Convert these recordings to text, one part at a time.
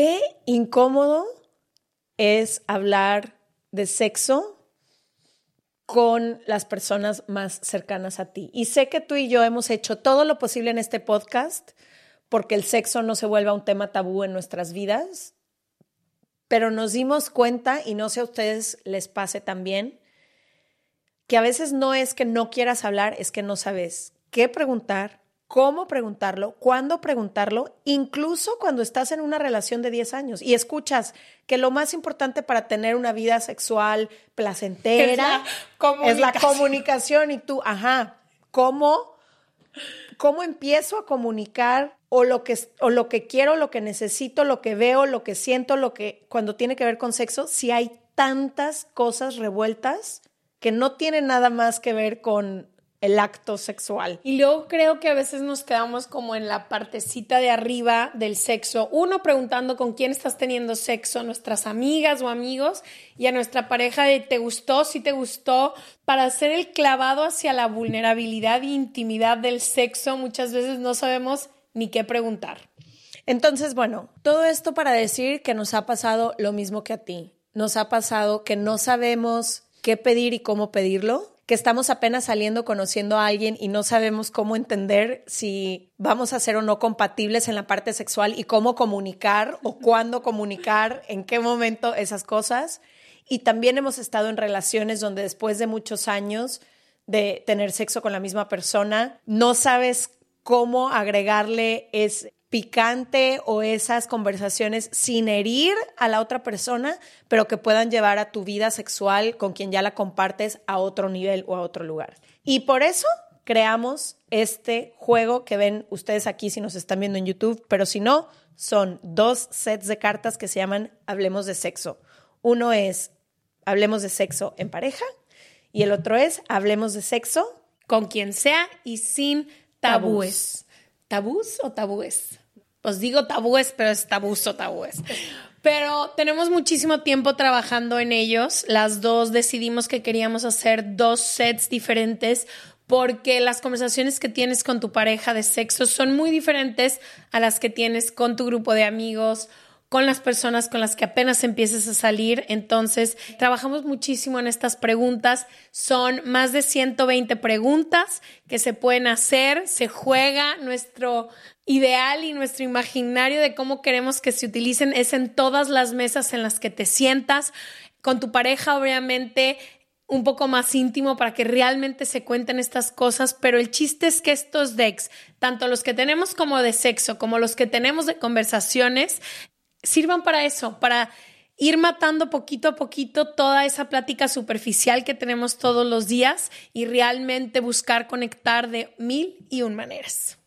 Qué incómodo es hablar de sexo con las personas más cercanas a ti. Y sé que tú y yo hemos hecho todo lo posible en este podcast porque el sexo no se vuelva un tema tabú en nuestras vidas, pero nos dimos cuenta, y no sé a ustedes les pase también, que a veces no es que no quieras hablar, es que no sabes qué preguntar, cómo preguntarlo, cuándo preguntarlo, incluso cuando estás en una relación de 10 años y escuchas que lo más importante para tener una vida sexual placentera es la comunicación, y tú, ajá, ¿cómo, cómo empiezo a comunicar o lo que o lo que quiero, lo que necesito, lo que veo, lo que siento, lo que cuando tiene que ver con sexo, si hay tantas cosas revueltas que no tienen nada más que ver con el acto sexual. Y luego creo que a veces nos quedamos como en la partecita de arriba del sexo, uno preguntando con quién estás teniendo sexo, nuestras amigas o amigos, y a nuestra pareja de te gustó, si te gustó, para hacer el clavado hacia la vulnerabilidad e intimidad del sexo, muchas veces no sabemos ni qué preguntar. Entonces, bueno, todo esto para decir que nos ha pasado lo mismo que a ti. Nos ha pasado que no sabemos qué pedir y cómo pedirlo, que estamos apenas saliendo conociendo a alguien y no sabemos cómo entender si vamos a ser o no compatibles en la parte sexual y cómo comunicar o cuándo comunicar, en qué momento esas cosas. Y también hemos estado en relaciones donde después de muchos años de tener sexo con la misma persona, no sabes cómo agregarle es picante o esas conversaciones sin herir a la otra persona, pero que puedan llevar a tu vida sexual con quien ya la compartes a otro nivel o a otro lugar. Y por eso creamos este juego que ven ustedes aquí si nos están viendo en YouTube, pero si no, son dos sets de cartas que se llaman Hablemos de sexo. Uno es Hablemos de sexo en pareja y el otro es Hablemos de sexo con quien sea y sin tabúes. ¿Tabús o tabúes? Pues digo tabúes, pero es tabús o tabúes. Pero tenemos muchísimo tiempo trabajando en ellos. Las dos decidimos que queríamos hacer dos sets diferentes porque las conversaciones que tienes con tu pareja de sexo son muy diferentes a las que tienes con tu grupo de amigos con las personas con las que apenas empieces a salir. Entonces, trabajamos muchísimo en estas preguntas. Son más de 120 preguntas que se pueden hacer. Se juega nuestro ideal y nuestro imaginario de cómo queremos que se utilicen. Es en todas las mesas en las que te sientas. Con tu pareja, obviamente, un poco más íntimo para que realmente se cuenten estas cosas, pero el chiste es que estos decks, tanto los que tenemos como de sexo, como los que tenemos de conversaciones, sirvan para eso, para ir matando poquito a poquito toda esa plática superficial que tenemos todos los días y realmente buscar conectar de mil y un maneras.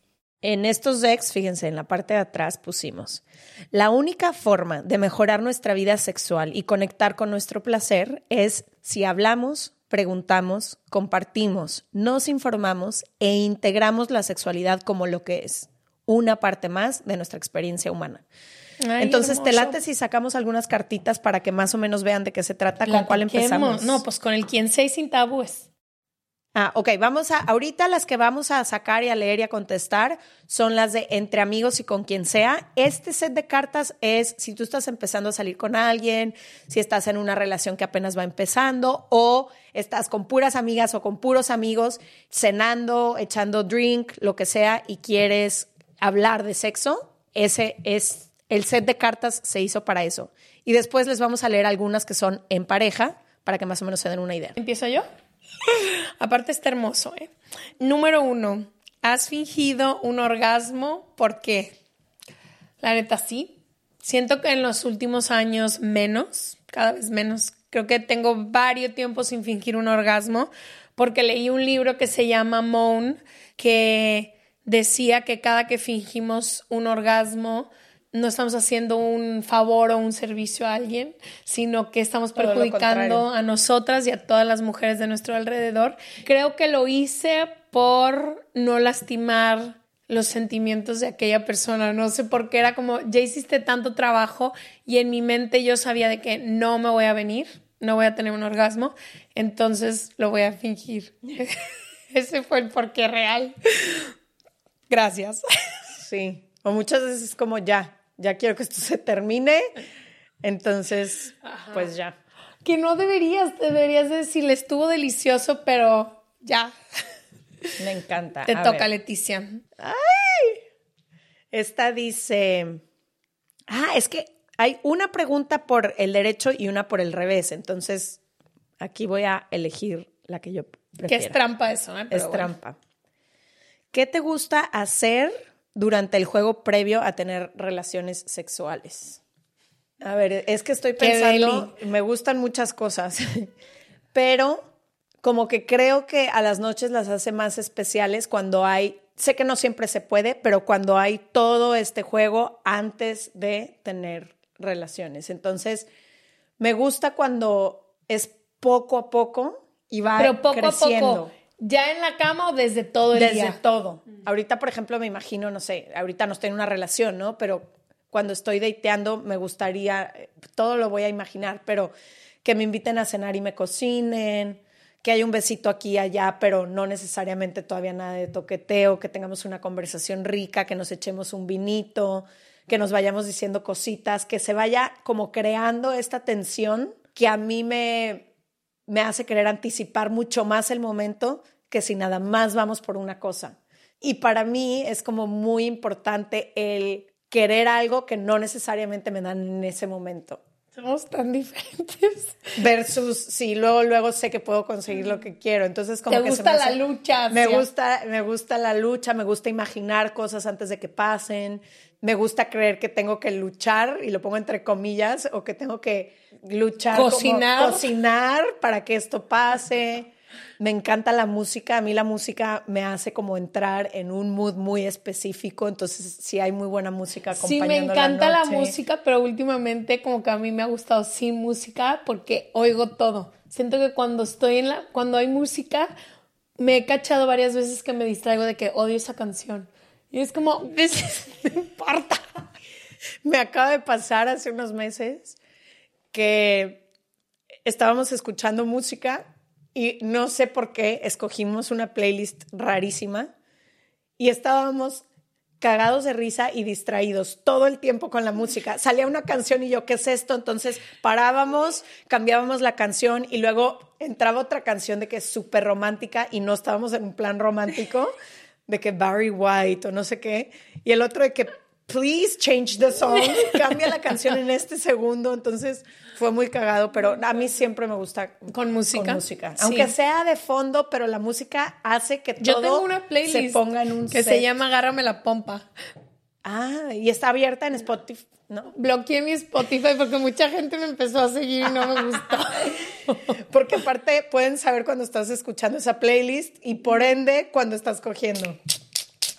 En estos decks, fíjense, en la parte de atrás pusimos, la única forma de mejorar nuestra vida sexual y conectar con nuestro placer es si hablamos, preguntamos, compartimos, nos informamos e integramos la sexualidad como lo que es, una parte más de nuestra experiencia humana. Entonces, te late si sacamos algunas cartitas para que más o menos vean de qué se trata, con cuál empezamos. No, pues con el quien seis sin tabúes. Ah, ok, vamos a, ahorita las que vamos a sacar y a leer y a contestar son las de entre amigos y con quien sea. Este set de cartas es si tú estás empezando a salir con alguien, si estás en una relación que apenas va empezando o estás con puras amigas o con puros amigos cenando, echando drink, lo que sea y quieres hablar de sexo. Ese es el set de cartas se hizo para eso. Y después les vamos a leer algunas que son en pareja para que más o menos se den una idea. ¿Empiezo yo? Aparte está hermoso, ¿eh? Número uno, ¿has fingido un orgasmo? ¿Por qué? La neta sí. Siento que en los últimos años menos, cada vez menos. Creo que tengo varios tiempos sin fingir un orgasmo porque leí un libro que se llama Moan que decía que cada que fingimos un orgasmo no estamos haciendo un favor o un servicio a alguien, sino que estamos perjudicando a nosotras y a todas las mujeres de nuestro alrededor. Creo que lo hice por no lastimar los sentimientos de aquella persona. No sé por qué era como, ya hiciste tanto trabajo y en mi mente yo sabía de que no me voy a venir, no voy a tener un orgasmo, entonces lo voy a fingir. Ese fue el porqué real. Gracias. Sí. O muchas veces es como ya, ya quiero que esto se termine. Entonces, pues ya. Que no deberías, deberías decirle, estuvo delicioso, pero ya, Me encanta. te A toca, ver. Leticia. Esta dice. Ah, es que hay una pregunta por el derecho y una por el revés. Entonces, aquí voy a elegir la que yo Que prefiero. es trampa eso, ¿eh? Pero Es bueno. trampa. ¿Qué te gusta hacer durante el juego previo a tener relaciones sexuales? A ver, es que estoy pensando, me gustan muchas cosas, pero como que creo que a las noches las hace más especiales cuando hay, sé que no siempre se puede, pero cuando hay todo este juego antes de tener relaciones. Entonces, me gusta cuando es poco a poco y va Pero poco creciendo. a poco. ¿Ya en la cama o desde todo el Desde día? todo. Ahorita, por ejemplo, me imagino, no sé, ahorita no estoy en una relación, ¿no? Pero cuando estoy dateando, me gustaría, eh, todo lo voy a imaginar, pero que me inviten a cenar y me cocinen, que haya un besito aquí y allá, pero no necesariamente todavía nada de toqueteo, que tengamos una conversación rica, que nos echemos un vinito, que nos vayamos diciendo cositas, que se vaya como creando esta tensión que a mí me, me hace querer anticipar mucho más el momento que si nada más vamos por una cosa. Y para mí es como muy importante el querer algo que no necesariamente me dan en ese momento. Somos tan diferentes. Versus si luego, luego sé que puedo conseguir lo que quiero. Entonces, como Te que se gusta me la hace- lucha. Me sí. gusta, me gusta la lucha, me gusta imaginar cosas antes de que pasen, me gusta creer que tengo que luchar, y lo pongo entre comillas, o que tengo que luchar, como Cocinar. cocinar para que esto pase. Me encanta la música, a mí la música me hace como entrar en un mood muy específico, entonces si hay muy buena música Sí, me acompañando encanta la, noche. música, pero últimamente como que a mí me ha gustado sin música porque oigo todo. Siento que cuando estoy en la, cuando hay música, me he cachado varias veces que me distraigo de que odio esa canción. Y es como, "This- no importa. Me acaba de pasar hace unos meses que estábamos escuchando música y no sé por qué escogimos una playlist rarísima y estábamos cagados de risa y distraídos todo el tiempo con la música. Salía una canción y yo, ¿qué es esto? Entonces parábamos, cambiábamos la canción y luego entraba otra canción de que es súper romántica y no estábamos en un plan romántico, de que Barry White o no sé qué, y el otro de que please change the song, cambia la canción en este segundo. Entonces fue muy cagado, pero a mí siempre me gusta Con música. con música. Sí. Aunque sea de fondo, pero la música hace que Yo todo tengo una playlist se ponga en un que se llama Agárrame la pompa. Ah, y está abierta en Spotify, ¿no? Bloqueé mi Spotify porque mucha gente me empezó a seguir y no me gustó. Porque aparte pueden saber cuando estás escuchando esa playlist y por ende cuando estás cogiendo.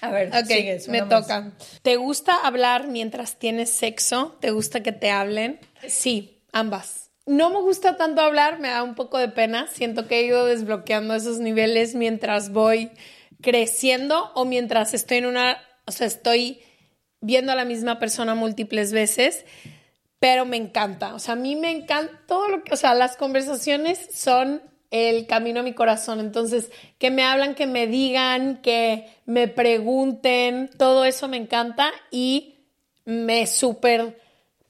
A ver, Ok, sigues, me más. toca. ¿Te gusta hablar mientras tienes sexo? ¿Te gusta que te hablen? Sí, ambas. No me gusta tanto hablar, me da un poco de pena. Siento que he ido desbloqueando esos niveles mientras voy creciendo o mientras estoy en una, o sea, estoy viendo a la misma persona múltiples veces, pero me encanta. O sea, a mí me encanta todo lo que, o sea, las conversaciones son el camino a mi corazón. Entonces, que me hablan, que me digan, que me pregunten, todo eso me encanta y me súper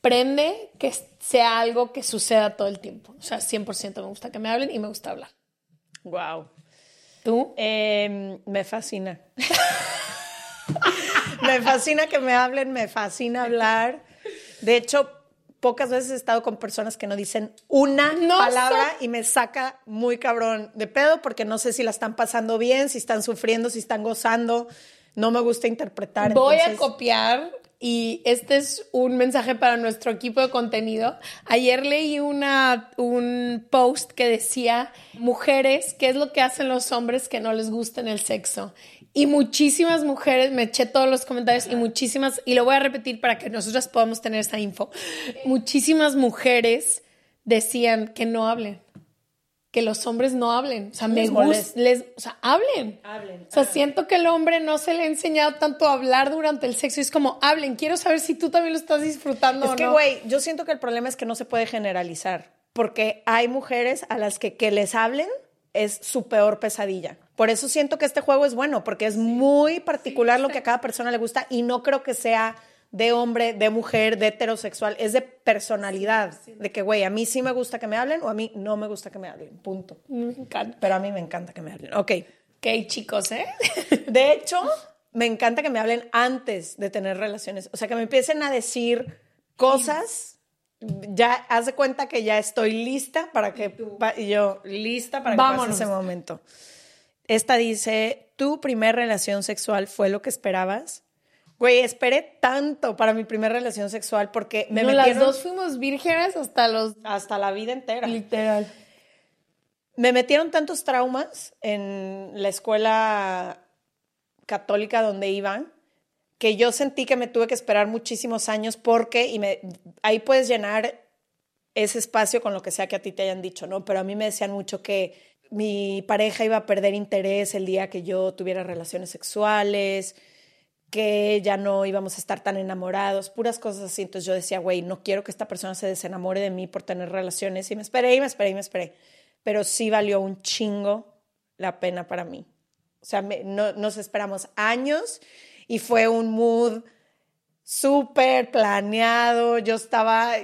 prende que sea algo que suceda todo el tiempo. O sea, 100% me gusta que me hablen y me gusta hablar. Wow. ¿Tú? Eh, me fascina. me fascina que me hablen, me fascina hablar. De hecho, pocas veces he estado con personas que no dicen una No palabra sé. y me saca muy cabrón de pedo porque no sé si la están pasando bien, si están sufriendo, si están gozando. No me gusta interpretar. Voy a copiar y este es un mensaje para nuestro equipo de contenido. Ayer leí una, un post que decía, mujeres, ¿qué es lo que hacen los hombres que no les gusta en el sexo? Y muchísimas mujeres, me eché todos los comentarios y muchísimas, y lo voy a repetir para que nosotras podamos tener esa info. Muchísimas mujeres decían que no hablen, que los hombres no hablen. O sea, me Les gusta, molesta. les, o sea, hablen. Hablen, O sea, siento que el hombre no se le ha enseñado tanto a hablar durante el sexo. Y es como, hablen, quiero saber si tú también lo estás disfrutando Es o que, no. güey, yo siento que el problema es que no se puede generalizar, porque hay mujeres a las que que les hablen es su peor pesadilla. Por eso siento que este juego es bueno, porque es muy particular lo que a cada persona le gusta y no creo que sea de hombre, de mujer, de heterosexual, es de personalidad, de que, güey, a mí sí me gusta que me hablen o a mí no me gusta que me hablen, punto. Me encanta. Pero a mí me encanta que me hablen. Ok. Ok, chicos, ¿eh? De hecho, me encanta que me hablen antes de tener relaciones. O sea, que me empiecen a decir cosas. Ya haz de cuenta que ya estoy lista para que. y yo, lista para que Vámonos. pase ese momento. Esta dice: ¿Tu primer relación sexual fue lo que esperabas? Güey, esperé tanto para mi primera relación sexual porque me no, metieron las dos fuimos vírgenes hasta los... hasta la vida entera. Literal. Me metieron tantos traumas en la escuela católica donde iban que yo sentí que me tuve que esperar muchísimos años porque, y me, ahí puedes llenar ese espacio con lo que sea que a ti te hayan dicho, ¿no? Pero a mí me decían mucho que mi pareja iba a perder interés el día que yo tuviera relaciones sexuales, que ya no íbamos a estar tan enamorados, puras cosas así. Entonces yo decía, güey, no quiero que esta persona se desenamore de mí por tener relaciones. Y me esperé y me esperé y me esperé. Pero sí valió un chingo la pena para mí. O sea, no, nos esperamos años y fue un mood súper planeado. Yo estaba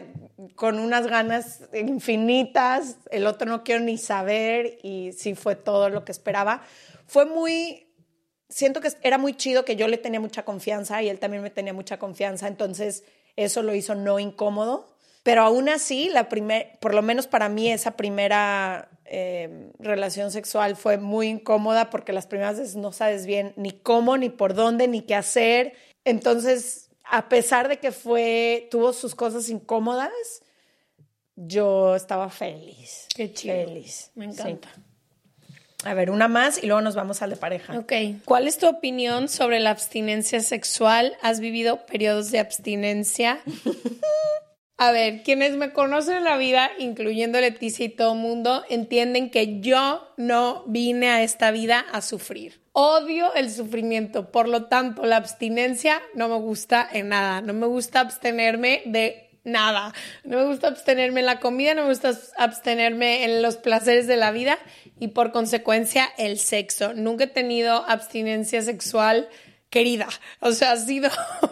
con unas ganas infinitas. El otro no quiero ni saber y sí fue todo lo que esperaba. Fue muy siento que era muy chido que yo le tenía mucha confianza y él también me tenía mucha confianza, entonces eso lo hizo no incómodo. Pero aún así, la primer, por lo menos para mí, esa primera eh, relación sexual fue muy incómoda porque las primeras veces no sabes bien ni cómo, ni por dónde, ni qué hacer. Entonces, a pesar de que fue, tuvo sus cosas incómodas, yo estaba feliz. Qué chido. Feliz. Me Sí. encanta. A ver, una más y luego nos vamos al de pareja. Ok. ¿Cuál es tu opinión sobre la abstinencia sexual? ¿Has vivido periodos de abstinencia? A ver, quienes me conocen en la vida, incluyendo Leticia y todo el mundo, entienden que yo no vine a esta vida a sufrir. Odio el sufrimiento, por lo tanto, la abstinencia no me gusta en nada. No me gusta abstenerme de nada. No me gusta abstenerme en la comida, no me gusta abstenerme en los placeres de la vida y por consecuencia el sexo. Nunca he tenido abstinencia sexual querida. O sea, ha sido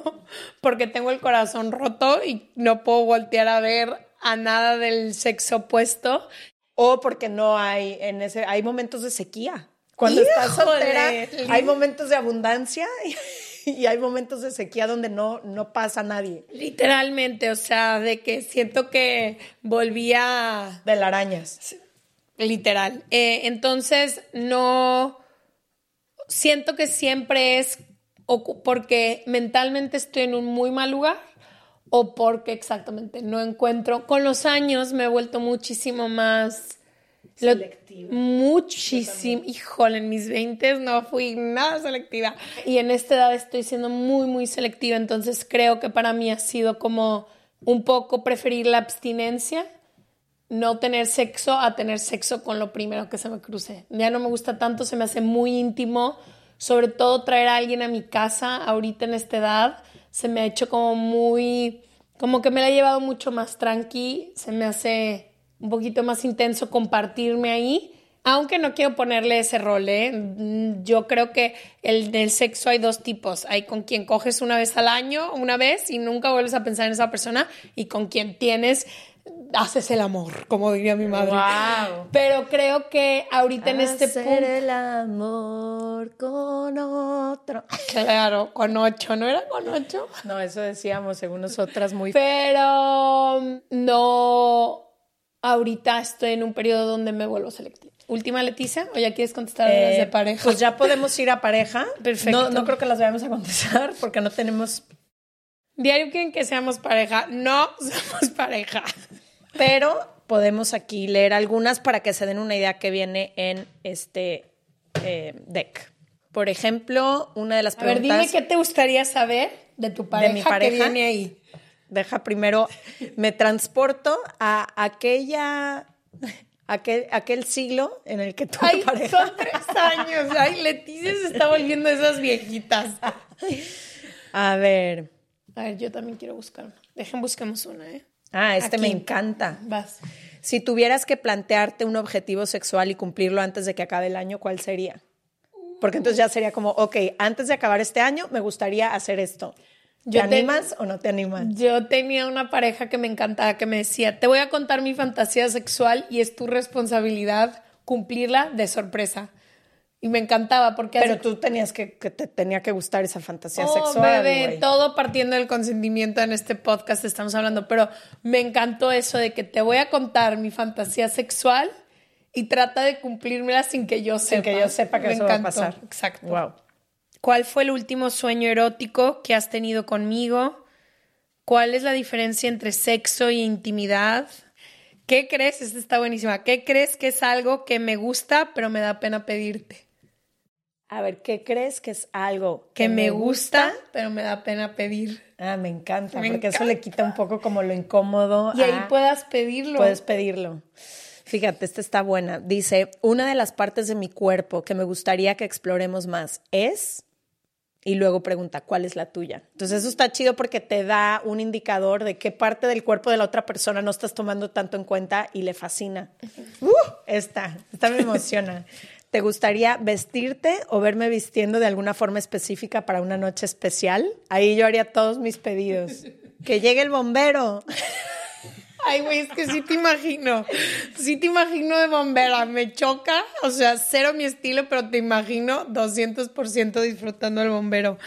porque tengo el corazón roto y no puedo voltear a ver a nada del sexo opuesto. O porque no hay en ese hay momentos de sequía. Cuando estás soltera, hay momentos de abundancia y, y hay momentos de sequía donde no, no pasa nadie. Literalmente, o sea, de que siento que volvía De las arañas. literal. Eh, entonces, no siento que siempre es porque mentalmente estoy en un muy mal lugar o porque exactamente no encuentro. Con los años me he vuelto muchísimo más Selectiva. Muchísimo. Híjole, en mis 20 no fui nada selectiva. Y en esta edad estoy siendo muy, muy selectiva. Entonces creo que para mí ha sido como un poco preferir la abstinencia no tener sexo a tener sexo con lo primero que se me cruce. Ya no me gusta tanto, se me hace muy íntimo, sobre todo traer a alguien a mi casa ahorita en esta edad, se me ha hecho como muy, como que me la he llevado mucho más tranqui, se me hace un poquito más intenso compartirme ahí. Aunque no quiero ponerle ese rol, ¿eh? Yo creo que el del sexo hay dos tipos. Hay con quien coges una vez al año, una vez, y nunca vuelves a pensar en esa persona, y con quien tienes, haces el amor, como diría mi madre. Wow. Pero creo que ahorita en este Hacer punto. el amor con otro. Claro, con ocho, ¿no era con ocho? No, eso decíamos según nosotras muy Pero mm, no. Ahorita estoy en un periodo donde me vuelvo selectiva. Última, Leticia, o ya quieres contestar las Eh, de pareja. Pues ya podemos ir a pareja. Perfecto. No, no creo que las vayamos a contestar porque no tenemos. Diario quieren que seamos pareja. No somos pareja. Pero podemos aquí leer algunas para que se den una idea que viene en este eh, deck. Por ejemplo, una de las A ver, preguntas. dime qué te gustaría saber de tu pareja, mi pareja? que viene ahí. Deja primero, me transporto a aquella, aquel, aquel siglo en el que tu Ay, pareja. son tres años. Ay, Leticia se está volviendo esas viejitas. A ver. A ver, yo también quiero buscar una. Dejen, busquemos una, ¿eh? Ah, este me encanta. Vas. Si tuvieras que plantearte un objetivo sexual y cumplirlo antes de que acabe el año, ¿cuál sería? Porque entonces ya sería como, ok, antes de acabar este año me gustaría hacer esto. ¿Te Yo te- animas o no te animas? Yo tenía una pareja que me encantaba, que me decía, te voy a contar mi fantasía sexual y es tu responsabilidad cumplirla de sorpresa. Y me encantaba porque... Pero hace- tú tenías que, que te tenía que gustar esa fantasía Oh, sexual. bebé, todo partiendo del consentimiento en este podcast estamos hablando, pero me encantó eso de que te voy a contar mi fantasía sexual y trata de cumplírmela sin que yo sepa. Sin que yo sepa que Me eso va a encantó. pasar. Exacto. Wow. ¿Cuál fue el último sueño erótico que has tenido conmigo? ¿Cuál es la diferencia entre sexo y intimidad? ¿Qué crees? Esta está buenísima. ¿Qué crees que es algo que me gusta pero me da pena pedirte? A ver, ¿qué crees que es algo Que me gusta pero me da pena pedir. Ah, me encanta, Me porque eso le quita un poco como lo incómodo. Y ahí puedas pedirlo. Puedes pedirlo. Fíjate, esta está buena. Dice, una de las partes de mi cuerpo que me gustaría que exploremos más es... Y luego pregunta, ¿cuál es la tuya? Entonces eso está chido porque te da un indicador de qué parte del cuerpo de la otra persona no estás tomando tanto en cuenta y le fascina. Uh, esta, esta me emociona. ¿Te gustaría vestirte o verme vistiendo de alguna forma específica para una noche especial? Ahí yo haría todos mis pedidos. Que llegue el bombero. Ay, güey, es que sí te imagino. Sí te imagino de bombera. Me choca, o sea, cero mi estilo, pero te imagino 200% disfrutando el bombero.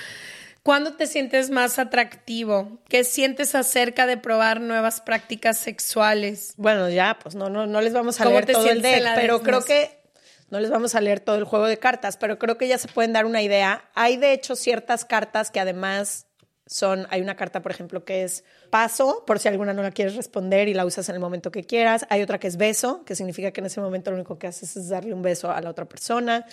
¿Cuándo te sientes más atractivo? ¿Qué sientes acerca de probar nuevas prácticas sexuales? Bueno, ya, pues no, no, no les vamos a ¿Cómo leer todo el deck, pero creo que no les vamos a leer todo el juego de cartas, pero creo que ya se pueden dar una idea. Hay de hecho ciertas cartas que además son, hay una carta, por ejemplo, que es paso, por si alguna no la quieres responder y la usas en el momento que quieras. Hay otra que es beso, que significa que en ese momento lo único que haces es darle un beso a la otra persona.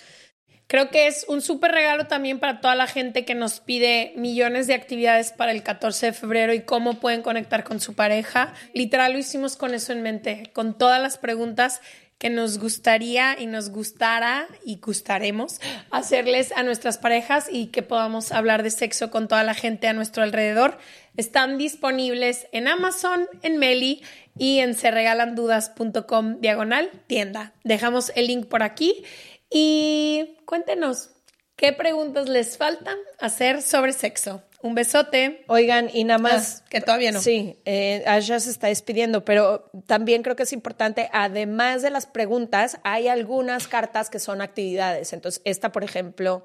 Creo que es un súper regalo también para toda la gente que nos pide millones de actividades para el 14 de febrero y cómo pueden conectar con su pareja. Literal lo hicimos con eso en mente, con todas las preguntas que nos gustaría y nos gustara y gustaremos hacerles a nuestras parejas y que podamos hablar de sexo con toda la gente a nuestro alrededor. Están disponibles en Amazon, en Meli y en serregalandudas.com diagonal tienda. Dejamos el link por aquí y cuéntenos qué preguntas les faltan hacer sobre sexo. Un besote. Oigan, y nada más... Ah, que todavía no. Sí, eh, Ash ya se está despidiendo, pero también creo que es importante, además de las preguntas, hay algunas cartas que son actividades. Entonces, esta, por ejemplo,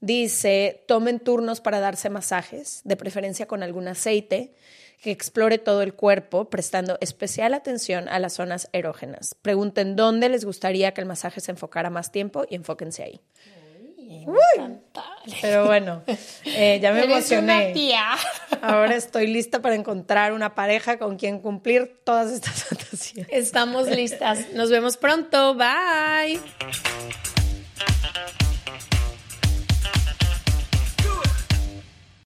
dice, tomen turnos para darse masajes, de preferencia con algún aceite, que explore todo el cuerpo, prestando especial atención a las zonas erógenas. Pregunten dónde les gustaría que el masaje se enfocara más tiempo y enfóquense ahí. Pero bueno, eh, ya me Eres emocioné. una tía. Ahora estoy lista para encontrar una pareja con quien cumplir todas estas fantasías. Estamos listas. Nos vemos pronto. Bye.